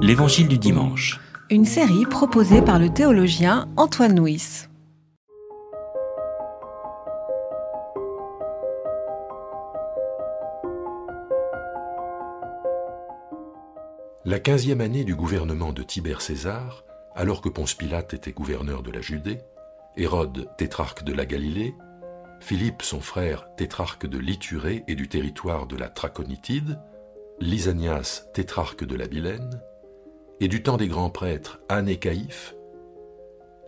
L'Évangile du dimanche. Une série proposée par le théologien Antoine Nuis. La quinzième année du gouvernement de Tibère César, alors que Ponce Pilate était gouverneur de la Judée, Hérode tétrarque de la Galilée, Philippe son frère tétrarque de l'Iturée et du territoire de la Traconitide, Lysanias tétrarque de la Bilène, et du temps des grands prêtres Anne et Caïphe,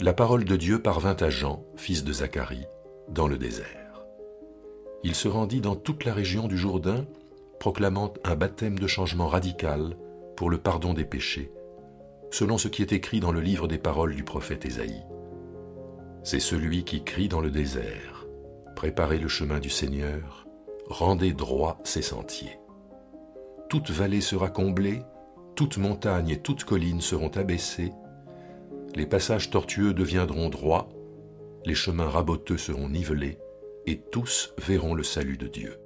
la parole de Dieu parvint à Jean, fils de Zacharie, dans le désert. Il se rendit dans toute la région du Jourdain, proclamant un baptême de changement radical pour le pardon des péchés, selon ce qui est écrit dans le livre des paroles du prophète Ésaïe. C'est celui qui crie dans le désert, Préparez le chemin du Seigneur, rendez droit ses sentiers. Toute vallée sera comblée, toute montagne et toute colline seront abaissées, les passages tortueux deviendront droits, les chemins raboteux seront nivelés, et tous verront le salut de Dieu.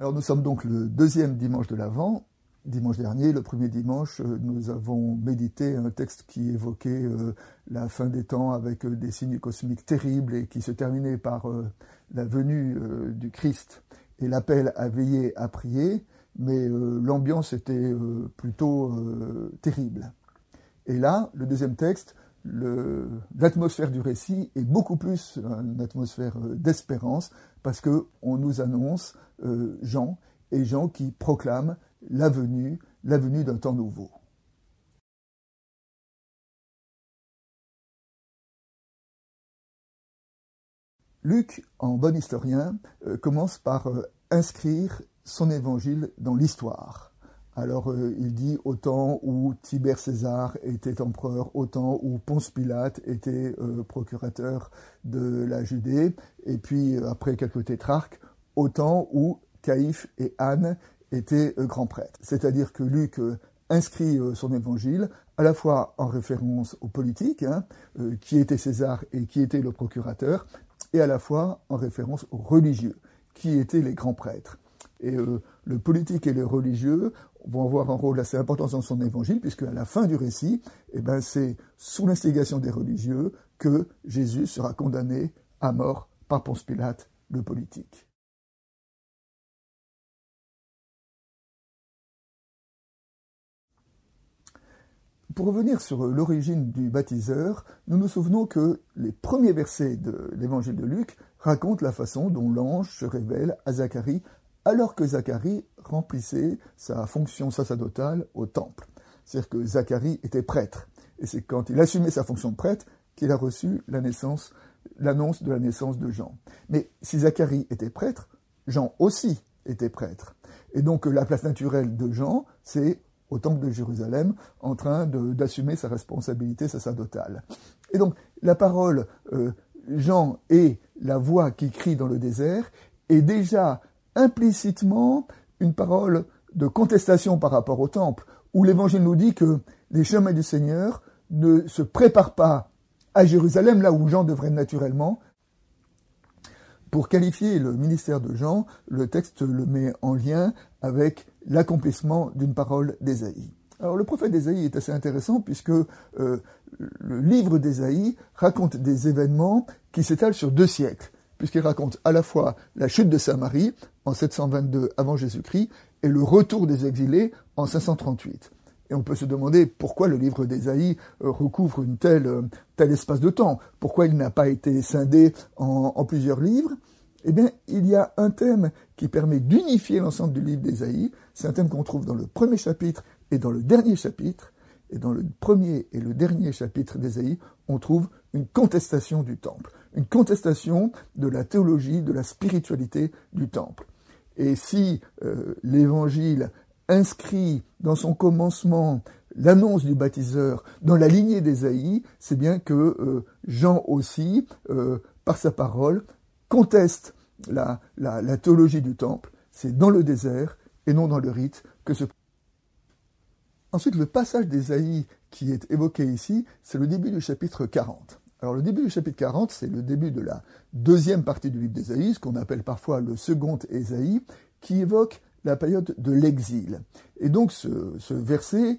Alors nous sommes donc le deuxième dimanche de l'Avent. Dimanche dernier, le premier dimanche, euh, nous avons médité un texte qui évoquait euh, la fin des temps avec euh, des signes cosmiques terribles et qui se terminait par la venue du Christ et l'appel à veiller, à prier, mais l'ambiance était plutôt terrible. Et là, le deuxième texte, l'atmosphère du récit est beaucoup plus une atmosphère d'espérance parce qu'on nous annonce Jean et Jean qui proclame la venue, la venue d'un temps nouveau. Luc, en bon historien, euh, commence par euh, inscrire son évangile dans l'histoire. Alors euh, il dit au temps où Tibère César était empereur, au temps où Ponce Pilate était procurateur de la Judée, et puis après quelques tétrarques, au temps où Caïphe et Anne était euh, grand prêtre. C'est-à-dire que Luc inscrit son évangile à la fois en référence aux politiques, hein, qui était César et qui était le procurateur, et à la fois en référence aux religieux, qui étaient les grands prêtres. Et le politique et le religieux vont avoir un rôle assez important dans son évangile, puisque à la fin du récit, eh ben, c'est sous l'instigation des religieux que Jésus sera condamné à mort par Ponce Pilate, le politique. Pour revenir sur l'origine du baptiseur, nous nous souvenons que les premiers versets de l'évangile de Luc racontent la façon dont l'ange se révèle à Zacharie alors que Zacharie remplissait sa fonction sacerdotale au temple. C'est-à-dire que Zacharie était prêtre. Et c'est quand il assumait sa fonction de prêtre qu'il a reçu l'annonce de la naissance de Jean. Mais si Zacharie était prêtre, Jean aussi était prêtre. Et donc la place naturelle de Jean, c'est au temple de Jérusalem en train d'assumer sa responsabilité sacerdotale. Et donc la parole euh, Jean est la voix qui crie dans le désert est déjà implicitement une parole de contestation par rapport au temple, où l'Évangile nous dit que les chemins du Seigneur ne se préparent pas à Jérusalem, là où Jean devrait naturellement, pour qualifier le ministère de Jean, le texte le met en lien avec l'accomplissement d'une parole d'Ésaïe. Alors le prophète d'Ésaïe est assez intéressant puisque euh, le livre d'Ésaïe raconte des événements qui s'étalent sur deux siècles, puisqu'il raconte à la fois la chute de Samarie en 722 avant Jésus-Christ et le retour des exilés en 538. Et on peut se demander pourquoi le livre d'Ésaïe euh, recouvre une telle, euh, tel espace de temps, pourquoi il n'a pas été scindé en, plusieurs livres? Eh bien, il y a un thème qui permet d'unifier l'ensemble du livre d'Ésaïe. C'est un thème qu'on trouve dans le premier chapitre et dans le dernier chapitre. Et dans le premier et le dernier chapitre d'Ésaïe, on trouve une contestation du temple, une contestation de la théologie, de la spiritualité du temple. Et si euh, l'évangile inscrit dans son commencement l'annonce du baptiseur dans la lignée d'Ésaïe, c'est bien que euh, Jean aussi, euh, par sa parole, conteste la, théologie du temple. C'est dans le désert et non dans le rite que se... Ensuite, le passage d'Ésaïe qui est évoqué ici, c'est le début du chapitre 40. Alors le début du chapitre 40, c'est le début de la deuxième partie du livre d'Ésaïe, ce qu'on appelle parfois le second Ésaïe, qui évoque la période de l'exil. Et donc ce verset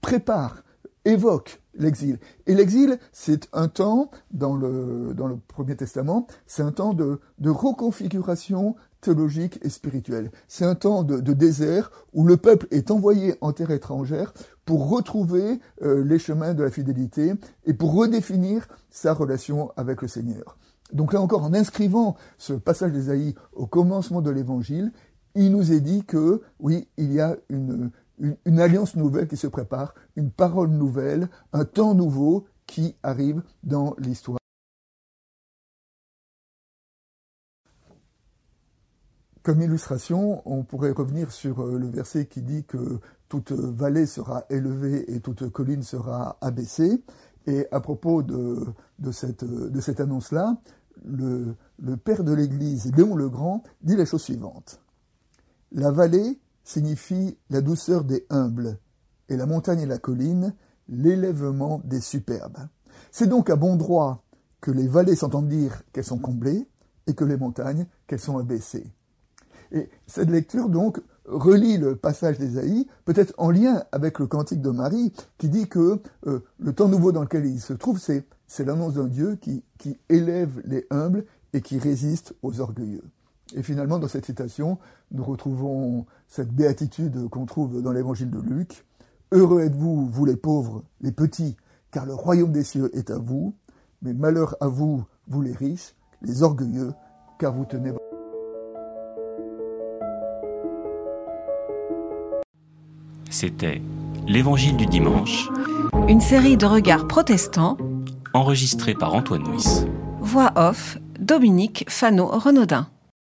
prépare, évoque l'exil. Et l'exil, c'est un temps, dans le, Premier Testament, c'est un temps de, de reconfiguration théologique et spirituelle. C'est un temps de, désert où le peuple est envoyé en terre étrangère pour retrouver euh, les chemins de la fidélité et pour redéfinir sa relation avec le Seigneur. Donc là encore, en inscrivant ce passage d'Ésaïe au commencement de l'Évangile, il nous est dit que, oui, il y a une, alliance nouvelle qui se prépare, une parole nouvelle, un temps nouveau qui arrive dans l'histoire. Comme illustration, on pourrait revenir sur euh, le verset qui dit que toute vallée sera élevée et toute colline sera abaissée. Et à propos de, cette, de cette annonce-là, le père de l'Église, Léon le Grand, dit la chose suivante. La vallée signifie la douceur des humbles, et la montagne et la colline, l'élèvement des superbes. C'est donc à bon droit que les vallées s'entendent dire qu'elles sont comblées, et que les montagnes qu'elles sont abaissées. Et cette lecture, donc, relie le passage d'Ésaïe, peut-être en lien avec le cantique de Marie, qui dit que euh, le temps nouveau dans lequel il se trouve, c'est, l'annonce d'un Dieu qui, qui élève les humbles et qui résiste aux orgueilleux. Et finalement, dans cette citation, nous retrouvons cette béatitude qu'on trouve dans l'évangile de Luc. Heureux êtes-vous, vous les pauvres, les petits, car le royaume des cieux est à vous. Mais malheur à vous, vous les riches, les orgueilleux, car vous tenez. C'était l'Évangile du dimanche. Une série de regards protestants. Enregistré par Antoine Nuis. Voix off, Dominique Fano-Renaudin.